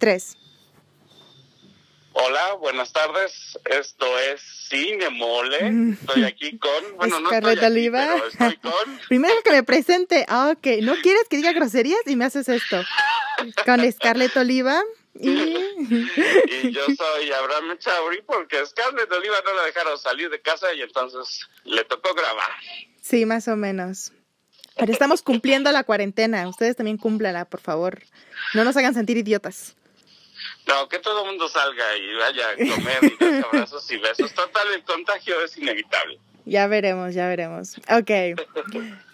Tres. Hola, buenas tardes. Esto es Cine Mole. Estoy aquí con. Bueno, no estoy aquí, Oliva. pero estoy con. Primero que me presente. Ah, ok. ¿No quieres que diga groserías? Y me haces esto. Con Scarlett Oliva. Y... y yo soy Abraham Chauri porque Scarlett Oliva no la dejaron salir de casa y entonces le tocó grabar. Sí, más o menos. Pero estamos cumpliendo la cuarentena. Ustedes también cúmplanla, por favor. No nos hagan sentir idiotas. No, que todo el mundo salga y vaya a comer y darse abrazos y besos. Total, el contagio es inevitable. Ya veremos, ya veremos. Ok.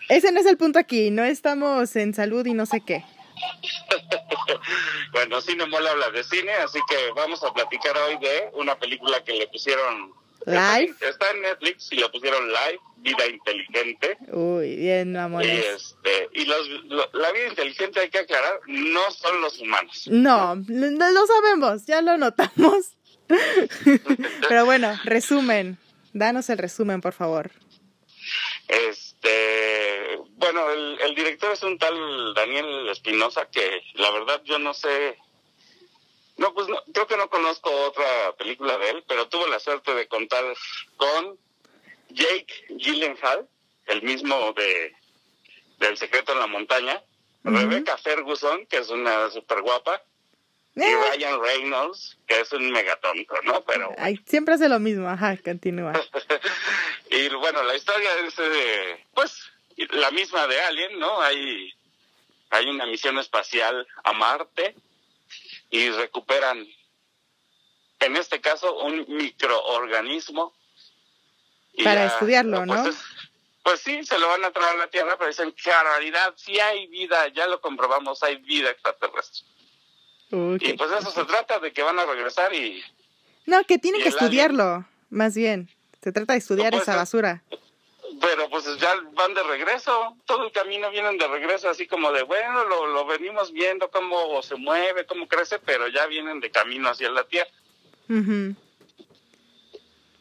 Ese no es el punto aquí. No estamos en salud y no sé qué. bueno, Cine Mola habla de cine, así que vamos a platicar hoy de una película que le pusieron live. Está, en Netflix y le pusieron live, Vida Inteligente. Uy, bien, amor. Y, este, y los, la vida inteligente, hay que aclarar, no son los humanos. No, no lo sabemos, ya lo notamos. Pero bueno, resumen. Danos el resumen, por favor. Este, bueno, el, el director es un tal Daniel Espinosa que la verdad yo no sé no, pues no, creo que no conozco otra película de él, pero tuve la suerte de contar con Jake Gyllenhaal, el mismo de del secreto en la montaña, Rebecca Ferguson, que es una super guapa, y eh. Ryan Reynolds, que es un megatonto, ¿no? Pero Ay, siempre hace lo mismo, ajá, continúa. y bueno, la historia es pues la misma de Alien, ¿no? Hay hay una misión espacial a Marte y recuperan, en este caso, un microorganismo. Para estudiarlo, pues ¿no? pues sí, se lo van a traer a la Tierra, pero dicen que en realidad sí hay vida, ya lo comprobamos, hay vida extraterrestre. Y pues eso se trata de que van a regresar y... No, que tienen que estudiarlo, más bien. Se trata de estudiar esa basura pero pues ya van de regreso, todo el camino vienen de regreso, así como de, bueno, lo, lo venimos viendo cómo se mueve, cómo crece, pero ya vienen de camino hacia la Tierra. Y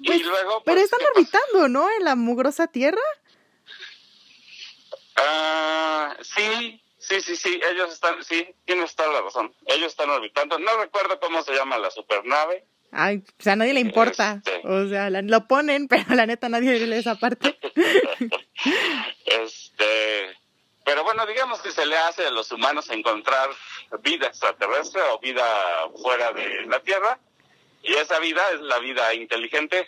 pues, luego... pero pues, están orbitando, ¿no? En la mugrosa Tierra. Ah, sí, sí, sí, sí, ellos están, sí, tienes toda la razón. Ellos están orbitando. No recuerdo cómo se llama la supernave. Ay, o sea, a nadie le importa. Este. O sea, lo ponen, pero la neta nadie lee esa parte. este, pero bueno, digamos que se le hace a los humanos encontrar vida extraterrestre o vida fuera de la Tierra. Y esa vida es la vida inteligente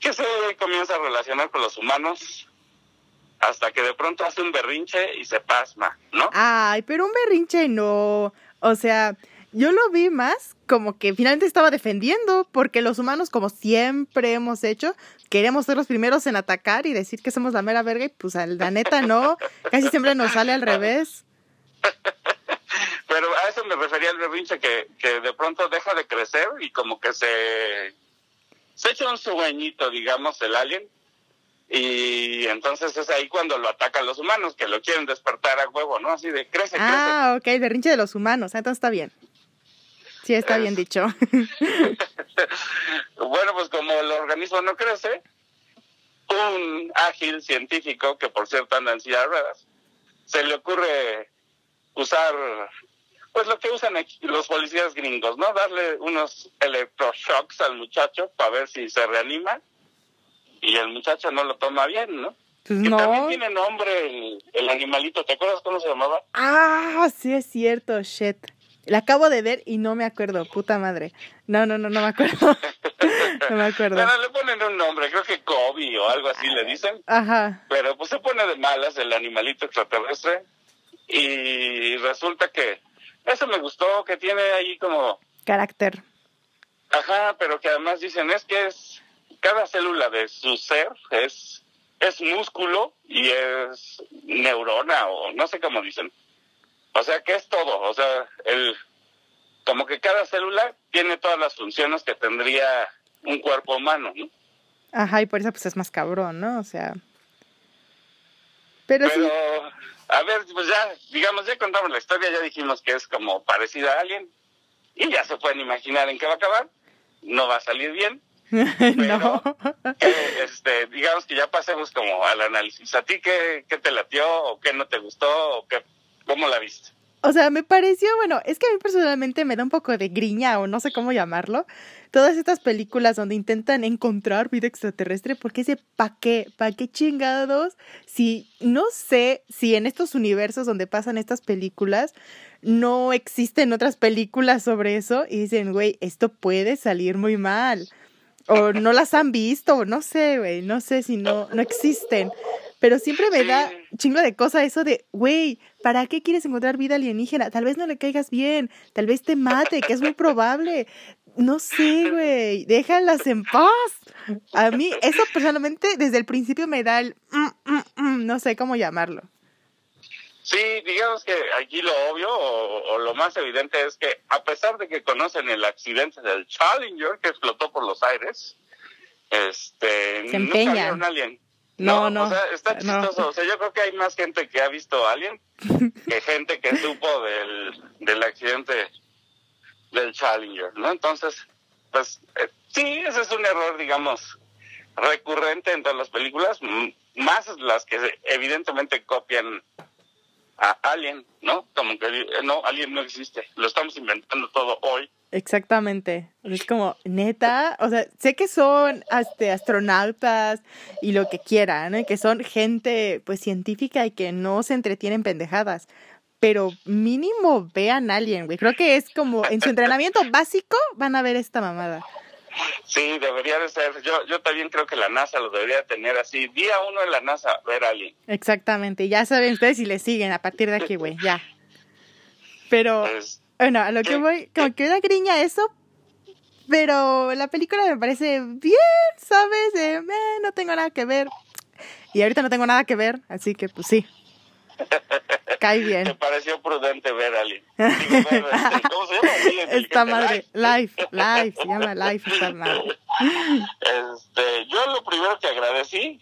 que se comienza a relacionar con los humanos hasta que de pronto hace un berrinche y se pasma, ¿no? Ay, pero un berrinche no. O sea, yo lo vi más como que finalmente estaba defendiendo, porque los humanos, como siempre hemos hecho, queremos ser los primeros en atacar y decir que somos la mera verga, y pues la neta no, casi siempre nos sale al revés. Pero a eso me refería el berrinche, que, que de pronto deja de crecer y como que se, se echa un sueñito, digamos, el alien, y entonces es ahí cuando lo atacan los humanos, que lo quieren despertar a huevo, ¿no? Así de crece, crece. Ah, ok, berrinche de los humanos, entonces está bien. Sí, está bien dicho. bueno, pues como el organismo no crece, un ágil científico, que por cierto anda en silla de ruedas, se le ocurre usar, pues lo que usan aquí los policías gringos, ¿no? Darle unos electroshocks al muchacho para ver si se reanima y el muchacho no lo toma bien, ¿no? Pues no. También tiene nombre el, el, animalito, ¿te acuerdas cómo se llamaba? Ah, sí es cierto, shit. La acabo de ver y no me acuerdo, puta madre. No, no, no, no me acuerdo. no me acuerdo. Bueno, le ponen un nombre, creo que Kobe o algo así le dicen. Ajá. Pero pues se pone de malas el animalito extraterrestre y resulta que eso me gustó, que tiene ahí como... Carácter. Ajá, pero que además dicen es que es cada célula de su ser es es músculo y es neurona o no sé cómo dicen. O sea que es todo, o sea, el como que cada célula tiene todas las funciones que tendría un cuerpo humano, ¿no? Ajá, y por eso pues es más cabrón, ¿no? O sea. Pero, Pero a ver, pues ya, digamos, ya contamos la historia, ya dijimos que es como parecida a alguien, y ya se pueden imaginar en qué va a acabar. No va a salir bien. Pero, no. este, digamos que ya pasemos como al análisis. ¿A ti qué, qué te latió o qué no te gustó o qué ¿Cómo la viste? O sea, me pareció, bueno, es que a mí personalmente me da un poco de griña o no sé cómo llamarlo. Todas estas películas donde intentan encontrar vida extraterrestre, porque ese pa' qué, pa' qué chingados, si no sé si en estos universos donde pasan estas películas no existen otras películas sobre eso y dicen, güey, esto puede salir muy mal. O no las han visto, no sé, güey, no sé si no, no existen. Pero siempre me da chingo de cosa eso de, güey, ¿para qué quieres encontrar vida alienígena? Tal vez no le caigas bien, tal vez te mate, que es muy probable. No sé, güey, déjalas en paz. A mí eso personalmente desde el principio me da el, mm, mm, mm, no sé cómo llamarlo. Sí, digamos que aquí lo obvio o, lo más evidente es que a pesar de que conocen el accidente del Challenger que explotó por los aires, este, Se empeñan. nunca alien. No, no. O sea, está chistoso. O sea, yo creo que hay más gente que ha visto Alien que gente que supo del, del accidente del Challenger, ¿no? Entonces, pues eh, sí, ese es un error, digamos, recurrente en todas las películas, más las que evidentemente copian a Alien, ¿no? Como que eh, no, Alien no existe, lo estamos inventando todo hoy. Exactamente. Es como, neta, o sea, sé que son este, astronautas y lo que quieran, ¿no? que son gente pues científica y que no se entretienen pendejadas, pero mínimo vean Alien, güey. Creo que es como en su entrenamiento básico van a ver esta mamada. Sí, debería de ser. Yo, yo también creo que la NASA lo debería tener así. Día uno en la NASA, ver a alguien. Exactamente. Ya saben ustedes si le siguen a partir de aquí, güey. Ya. Pero, pues, bueno, a lo que voy, como que da griña eso. Pero la película me parece bien, ¿sabes? Eh, no tengo nada que ver. Y ahorita no tengo nada que ver, así que pues sí. Cae bien. Me pareció prudente ver a alguien. Este, ¿Cómo se llama? Esta madre, Life, Life, se llama Life esta madre. Este, yo lo primero que agradecí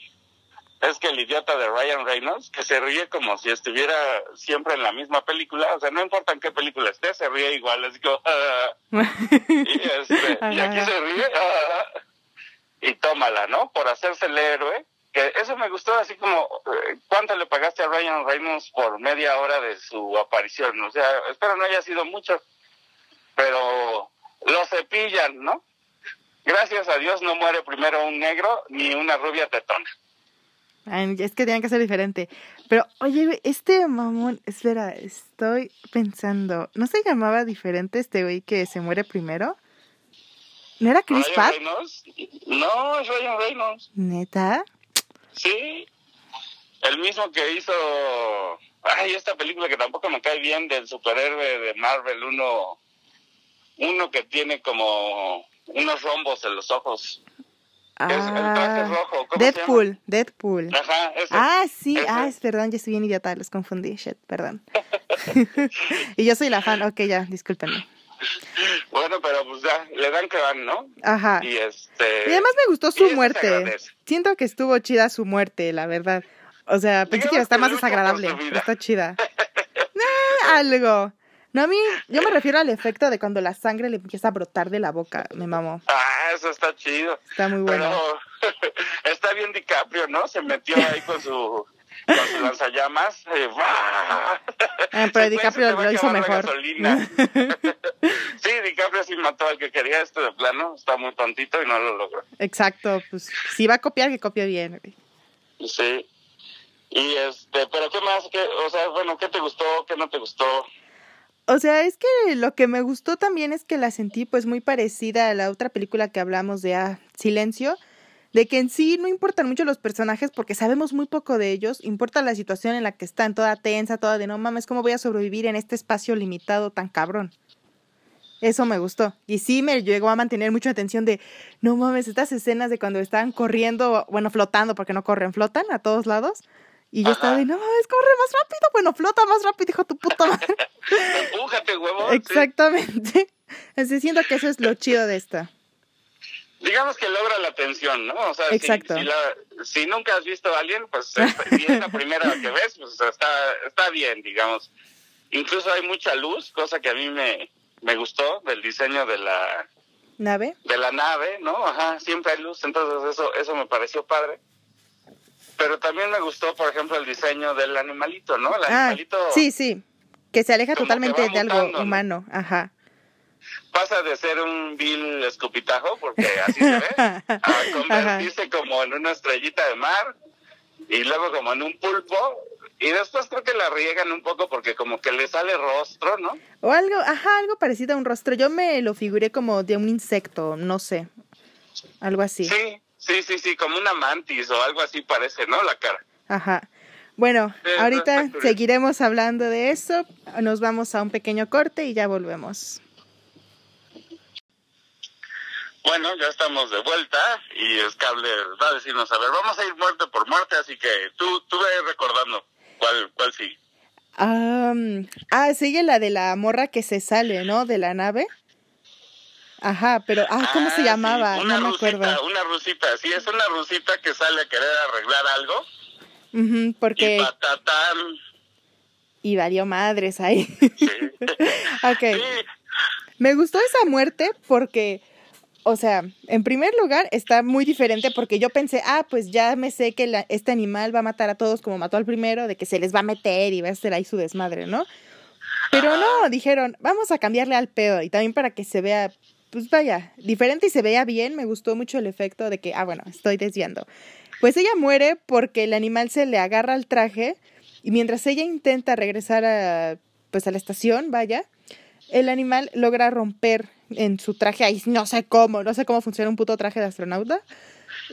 es que el idiota de Ryan Reynolds, que se ríe como si estuviera siempre en la misma película, o sea, no importa en qué película esté, se ríe igual, es como, y, este, y aquí se ríe, y tómala, ¿no? Por hacerse el héroe, que eso me gustó así como eh, cuánto le pagaste a Ryan Reynolds por media hora de su aparición o sea espero no haya sido mucho pero lo cepillan no gracias a Dios no muere primero un negro ni una rubia tetona es que tienen que ser diferente pero oye este mamón espera estoy pensando no se llamaba diferente este güey que se muere primero ¿No era Chris Pratt? No, es Ryan Reynolds. ¿Neta? Sí, el mismo que hizo, ay, esta película que tampoco me cae bien del superhéroe de Marvel, uno, uno que tiene como unos rombos en los ojos. Es el traje ah. Deadpool, Deadpool. Ajá, Ah, sí, ah, es perdón, yo estoy bien idiota, los confundí, shit, perdón. y yo soy la fan, ok, ya, discúlpenme. Bueno, pero pues ya, le dan que van, ¿no? Ajá. Y este. Y además me gustó su muerte. Siento que estuvo chida su muerte, la verdad. O sea, pensé que iba a estar más desagradable. Está chida. algo. No, a mí, yo me refiero al efecto de cuando la sangre le empieza a brotar de la boca, me mamó. Ah, eso está chido. Está muy bueno. Pero está bien DiCaprio, ¿no? Se metió ahí con su con su lanzallamas. Eh, ah, pero DiCaprio lo hizo mejor. sí, DiCaprio sí mató al que quería esto de plano. Está muy tontito y no lo logró. Exacto, pues si va a copiar, que copie bien. Sí. Y este, pero ¿qué más? ¿Qué, o sea, bueno, ¿qué te gustó? ¿Qué no te gustó? O sea, es que lo que me gustó también es que la sentí pues muy parecida a la otra película que hablamos de ah, Silencio de que en sí no importan mucho los personajes porque sabemos muy poco de ellos, importa la situación en la que están, toda tensa, toda de no mames, ¿cómo voy a sobrevivir en este espacio limitado tan cabrón? Eso me gustó. Y sí me llegó a mantener mucha atención de, no mames, estas escenas de cuando están corriendo, bueno, flotando, porque no corren, flotan a todos lados. Y yo estaba de, no mames, corre más rápido. Bueno, flota más rápido, hijo tu puta madre. Empújate, huevo. Exactamente. Así siento que eso es lo chido de esta digamos que logra la atención, ¿no? O sea, Exacto. Si, nunca has visto a alguien, pues si es la primera que ves, pues está, está bien, digamos. Incluso hay mucha luz, cosa que a mí me, me gustó del diseño de la nave. De la nave, ¿no? Ajá, siempre hay luz, entonces eso, eso me pareció padre. Pero también me gustó, por ejemplo, el diseño del animalito, ¿no? El ah, animalito. Sí, sí. Que se aleja totalmente de algo mutando, ¿no? humano, ajá. Pasa de ser un vil escupitajo, porque así se ve, a convertirse como en una estrellita de mar y luego como en un pulpo. Y después creo que la riegan un poco porque como que le sale rostro, ¿no? O algo, ajá, algo parecido a un rostro. Yo me lo figuré como de un insecto, no sé. Algo así. Sí, sí, sí, sí, como una mantis o algo así parece, ¿no? La cara. Ajá. Bueno, Sí, ahorita seguiremos hablando de eso. Nos vamos a un pequeño corte y ya volvemos. Bueno, ya estamos de vuelta y Scabler va a decirnos, a ver, vamos a ir muerte por muerte, así que tú, tú ve recordando cuál, cuál sí. Am, ah, sigue la de la morra que se sale, ¿no? De la nave. Ajá, pero, ah, ¿cómo Ah, se sí, llamaba? una no me rusita, acuerdo. Una rusita, sí, es una rusita que sale a querer arreglar algo. Y porque, patatán. y valió madres ahí. Sí. ok. Sí, Me gustó esa muerte porque, o sea, en primer lugar está muy diferente porque yo pensé, ah, pues ya me sé que la- este animal va a matar a todos como mató al primero, de que se les va a meter y va a hacer ahí su desmadre, ¿no? Pero no, dijeron, vamos a cambiarle al pedo y también para que se vea, pues vaya, diferente y se vea bien, me gustó mucho el efecto de que, ah, bueno, estoy desviando. Pues ella muere porque el animal se le agarra al traje y mientras ella intenta regresar a, pues a la estación, vaya, el animal logra romper en su traje, ahí no sé cómo, no sé cómo funciona un puto traje de astronauta,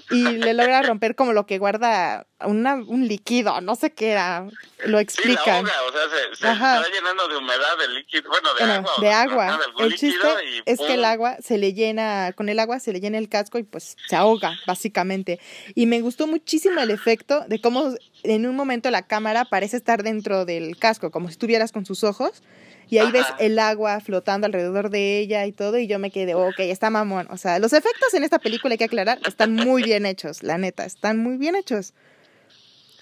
y le logra romper como lo que guarda una, un líquido, no sé qué era, lo sí, la explican. ahoga, o sea, se, se Ajá. está llenando de humedad líquido, bueno, de Bueno, agua. de agua. de El chiste y es que el agua se le llena, con el agua se le llena el casco y pues se ahoga, básicamente. Y me gustó muchísimo el efecto de cómo en un momento la cámara parece estar dentro del casco, como si estuvieras con sus ojos. Y ahí ves el agua flotando alrededor de ella y todo, y yo me quedé, ok, está mamón. O sea, los efectos en esta película, hay que aclarar, están muy bien hechos, la neta, están muy bien hechos.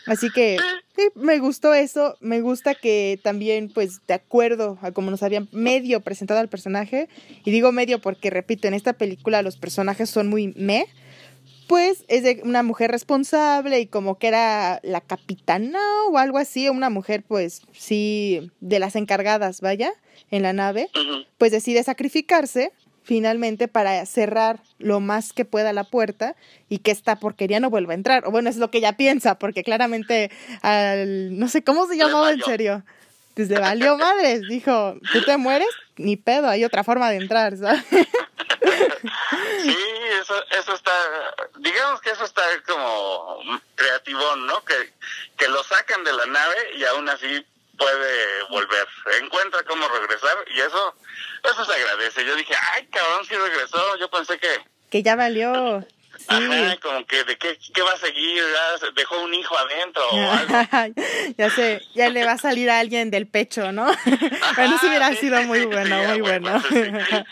Así que sí, me gustó eso, me gusta que también, pues, de acuerdo a como nos habían medio presentado al personaje, y digo medio porque, repito, en esta película los personajes son muy me, pues es de una mujer responsable y como que era la capitana o algo así, una mujer, pues, sí, de las encargadas, vaya, en la nave, pues decide sacrificarse finalmente para cerrar lo más que pueda la puerta y que esta porquería no vuelva a entrar. O bueno, es lo que ella piensa, porque claramente al, no sé cómo se llamaba en serio. Pues le valió madres, dijo, tú te mueres, ni pedo, hay otra forma de entrar, ¿sabes? Sí, eso, eso está, digamos que eso está como creativón, ¿no? Que, que lo sacan de la nave y aún así puede volver, encuentra cómo regresar y eso, eso se agradece. Yo dije, ay, cabrón, sí regresó, yo pensé que, Que ya valió. Sí. ajá, como que de qué, qué va a seguir, ya se- dejó un hijo adentro o algo. ya sé, ya le va a salir a alguien del pecho, ¿no? bueno, eso hubiera sido muy bueno, sí, muy ah, bueno. bueno,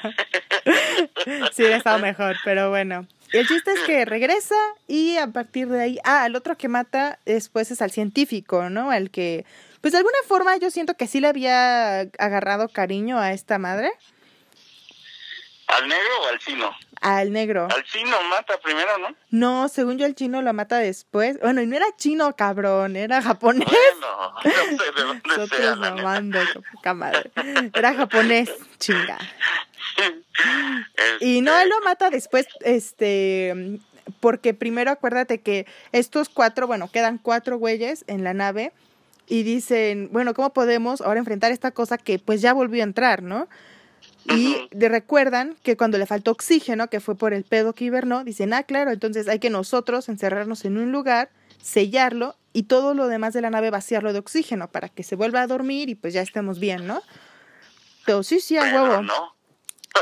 sí, hubiera estado mejor, pero bueno. El chiste es que regresa y a partir de ahí, ah, el otro que mata después es al científico, ¿no? Al que, pues de alguna forma yo siento que sí le había agarrado cariño a esta madre, ¿Al negro o al chino? al negro. Al chino mata primero, ¿no? No, según yo el chino lo mata después. Bueno, y no era chino, cabrón, era japonés. Bueno, no sé de dónde sea, mamando, madre. Era japonés, chinga. Y no, él lo mata después, este, porque primero acuérdate que estos cuatro, bueno, quedan cuatro güeyes en la nave y dicen, bueno, ¿cómo podemos ahora enfrentar esta cosa que pues ya volvió a entrar, ¿no? Y Ujú. de- recuerdan que cuando le faltó oxígeno, que fue por el pedo que hibernó, dicen, ah, claro, entonces hay que nosotros encerrarnos en un lugar, sellarlo y todo lo demás de la nave vaciarlo de oxígeno para que se vuelva a dormir y pues ya estemos bien, ¿no? Pero sí, sí, a huevo. no.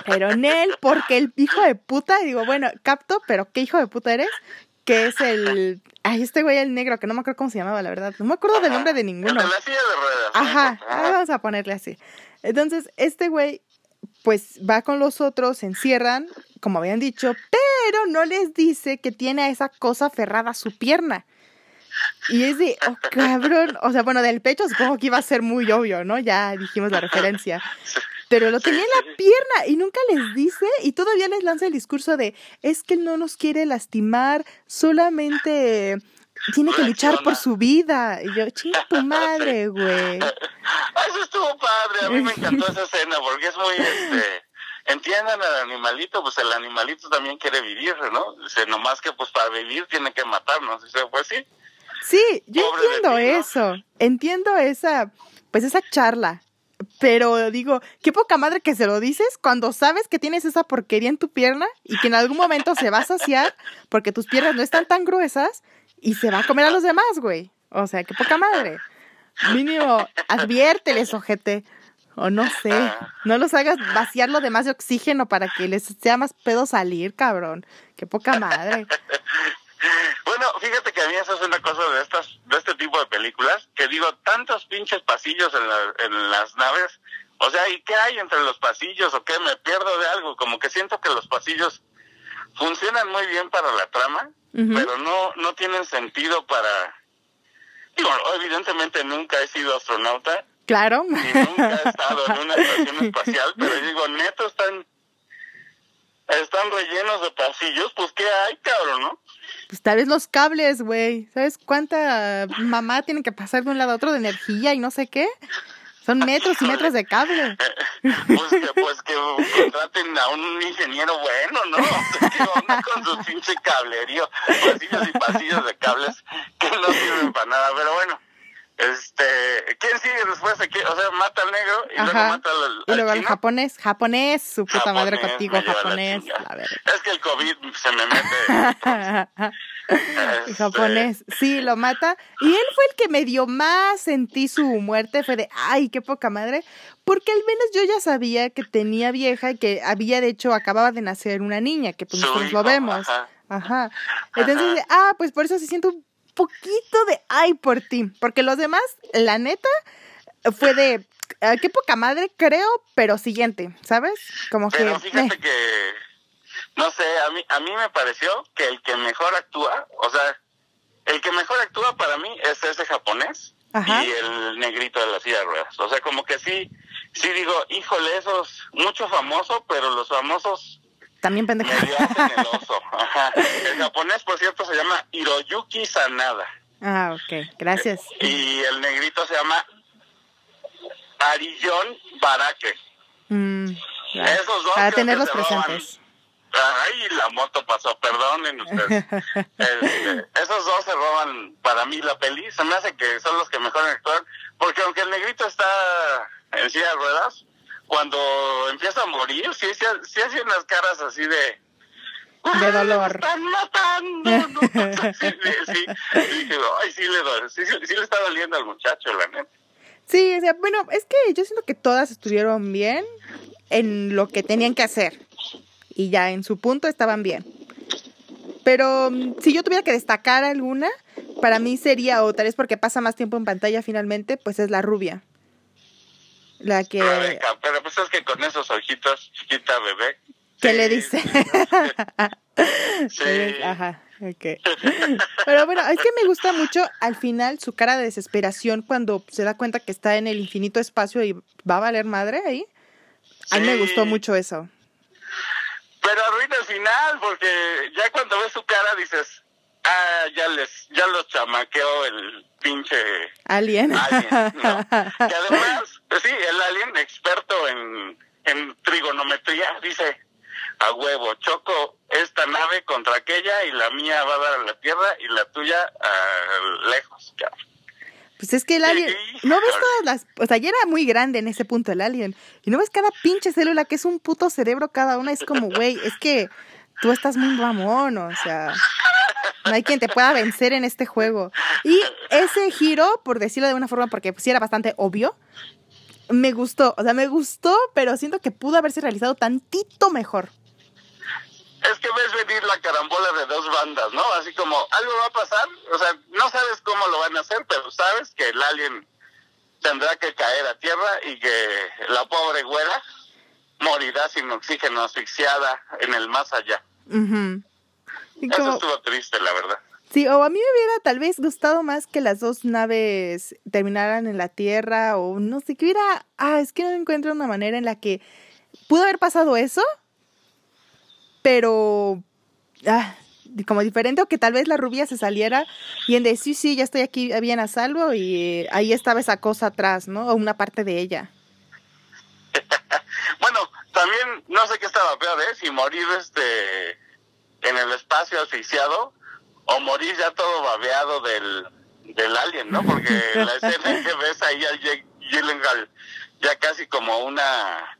Pero en él, porque el hijo de puta, digo, bueno, capto, pero ¿qué hijo de puta eres? Que es el. Ay, este güey, el negro, que no me acuerdo cómo se llamaba, la verdad. No me acuerdo del nombre de ninguno. de la silla de ruedas. Ajá, Ajá. vamos a ponerle así. Entonces, este güey, pues va con los otros, se encierran, como habían dicho, pero no les dice que tiene a esa cosa aferrada a su pierna. Y es de, oh cabrón, o sea, bueno, del pecho supongo que iba a ser muy obvio, ¿no? Ya dijimos la referencia. Pero lo tenía en la pierna y nunca les dice y todavía les lanza el discurso de, es que él no nos quiere lastimar, solamente tiene que luchar por su vida. Y yo, chinga tu madre, güey. Eso estuvo padre, a mí me encantó esa escena porque es muy, este, entiendan al animalito, pues el animalito también quiere vivir, ¿no? Dice, nomás que pues para vivir tiene que matarnos. Dice, pues sí. Sí, yo Pobre entiendo ti, ¿no? eso. Entiendo esa, pues esa charla. Pero digo, qué poca madre que se lo dices cuando sabes que tienes esa porquería en tu pierna y que en algún momento se va a saciar porque tus piernas no están tan gruesas y se va a comer a los demás, güey. O sea, qué poca madre. Mínimo, adviérteles, ojete. O no sé, no los hagas vaciar lo demás de oxígeno para que les sea más pedo salir, cabrón. Qué poca madre. Bueno, fíjate que a mí eso es una cosa de estas, de este tipo de películas, que digo, tantos pinches pasillos en, la- en las naves, o sea, ¿y qué hay entre los pasillos o qué? Me pierdo de algo, como que siento que los pasillos funcionan muy bien para la trama, pero no, no tienen sentido para... Digo, evidentemente nunca he sido astronauta Claro. y nunca he estado en una estación espacial, pero digo, neto están... Están rellenos de pasillos, pues ¿qué hay, cabrón, no? Pues tal vez los cables, güey. ¿Sabes cuánta mamá tiene que pasar de un lado a otro de energía y no sé qué? Son metros y metros de cable. Pues que, pues que contraten a un ingeniero bueno, ¿no? ¿Qué onda con su pinche cablerío? Pasillos y pasillos de cables que no sirven para nada. Pero bueno, este, ¿quién sigue después? de? O sea, mata al negro y luego mata al, Y al luego chino. japonés, japonés, su puta madre contigo, la japonés. La verga. Es que el COVID se me mete. Este, japonés, sí, lo mata. Y él fue el que me dio más sentí su muerte. Fue de, ay, qué poca madre. Porque al menos yo ya sabía que tenía vieja y que había, de hecho, acababa de nacer una niña, que pues nosotros lo vemos. ajá. Ajá. Entonces, ah, pues por eso se siente un poquito de ay por ti. Porque los demás, la neta, fue de, ah, qué poca madre, creo, pero siguiente, ¿sabes? Como Pero que. fíjate eh, que, no sé, a mí, a mí me pareció que el que mejor actúa, o sea, el que mejor actúa para mí es ese japonés Ajá. y el negrito de la silla de ruedas. O sea, como que sí, sí digo, híjole, esos, mucho famoso, pero los famosos También pendejo. hacen el oso. Ajá. El japonés, por cierto, se llama Hiroyuki Sanada Ah, ok, gracias. y el negrito se llama Arillon Barake. Mm. Esos dos Para tenerlos presentes. Ay, la moto pasó, perdonen ustedes. Este, esos dos se roban para mí la peli. Se me hace que son los que mejor actúan. Porque aunque el negrito está en silla de ruedas, cuando empieza a morir, sí, sí, sí hace unas caras así de... De "Ay, dolor. están matando! ¿no? Sí, sí, ay, sí le, sí, sí, le está doliendo al muchacho, la neta. Sí, o sea, bueno, es que yo siento que todas estuvieron bien en lo que tenían que hacer. Y ya en su punto estaban bien. Pero mm, si yo tuviera que destacar alguna, para mí sería, o tal vez porque pasa más tiempo en pantalla finalmente, pues es la rubia. La que... Rebeca, pero pues es que con esos ojitos, chiquita bebé. ¿Qué sí, le dice? Sí. Ajá, ok. Pero bueno, es que me gusta mucho al final su cara de desesperación cuando se da cuenta que está en el infinito espacio y va a valer madre ahí. A mí me gustó mucho eso. Pero arruina el final, porque ya cuando ves su cara dices, ah, ya les, ya los chamaqueó el pinche Alien. alien, ¿no? Que además, pues sí, el alien experto en, en trigonometría dice, a huevo, choco esta nave contra aquella y la mía va a dar a la Tierra y la tuya a lejos, cabrón. Pues es que el alien, no ves todas las, o sea, ya era muy grande en ese punto el alien, y no ves cada pinche célula que es un puto cerebro cada una, es como, güey, es que tú estás muy mamón, o sea, no hay quien te pueda vencer en este juego. Y ese giro, por decirlo de una forma, porque sí era bastante obvio, me gustó, o sea, me gustó, pero siento que pudo haberse realizado tantito mejor. Es que ves venir la carambola de dos bandas, ¿no? Así como algo va a pasar, o sea, no sabes cómo lo van a hacer, pero sabes que el alien tendrá que caer a tierra y que la pobre güera morirá sin oxígeno, asfixiada en el más allá. Y Eso como- estuvo triste, la verdad. Sí, o a mí me hubiera tal vez gustado más que las dos naves terminaran en la Tierra o no sé, que hubiera... Ah, es que no encuentro una manera en la que pudo haber pasado eso, pero... Ah, como diferente o que tal vez la rubia se saliera y en de sí, sí, ya estoy aquí bien a salvo y ahí estaba esa cosa atrás, ¿no? O una parte de ella. bueno, también no sé qué estaba peor, ¿eh? Si morir este en el espacio asfixiado o morir ya todo babeado del, del alien, ¿no? Porque la escena que ves ahí al Gyllenhaal ya casi como una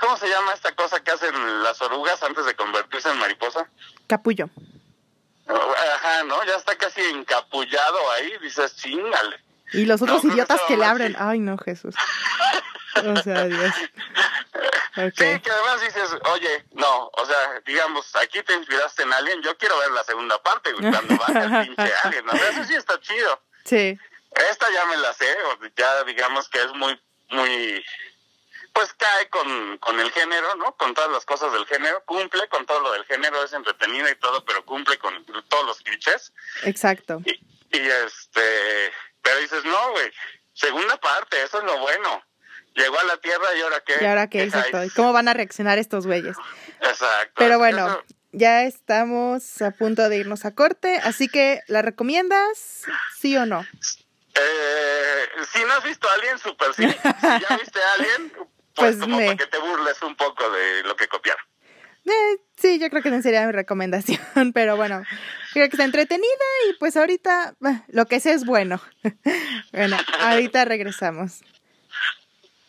¿Cómo se llama esta cosa que hacen las orugas antes de convertirse en mariposa? Capullo. Ajá, ¿no? Ya está casi encapullado ahí, dices, chingale. Y los otros idiotas que le abren, ay no, Jesús. O sea, Dios. Sí, que además dices, oye, no, o sea, digamos, aquí te inspiraste en Alien, yo quiero ver la segunda parte, cuando va el pinche Alien, ¿no? Eso sí está chido. Sí. Esta ya me la sé, ya digamos que es muy, muy pues cae con, con el género, ¿no? Con todas las cosas del género, cumple con todo lo del género, es entretenida y todo, pero cumple con todos los clichés. Exacto. Y, este, pero dices, no, güey, segunda parte, eso es lo bueno. Llegó a la Tierra y ahora qué. Y ahora qué, exacto. ¿Cómo van a reaccionar estos güeyes? Exacto. Pero bueno, ya estamos a punto de irnos a corte, así que, ¿la recomiendas? ¿Sí o no? Eh, si no has visto a alguien, super sí. Si ya viste a alguien, pues, como para que te burles un poco de lo que copiaron. Eh, sí, yo creo que no sería mi recomendación, pero bueno, creo que está entretenida y pues ahorita lo que sé es bueno. bueno, ahorita regresamos.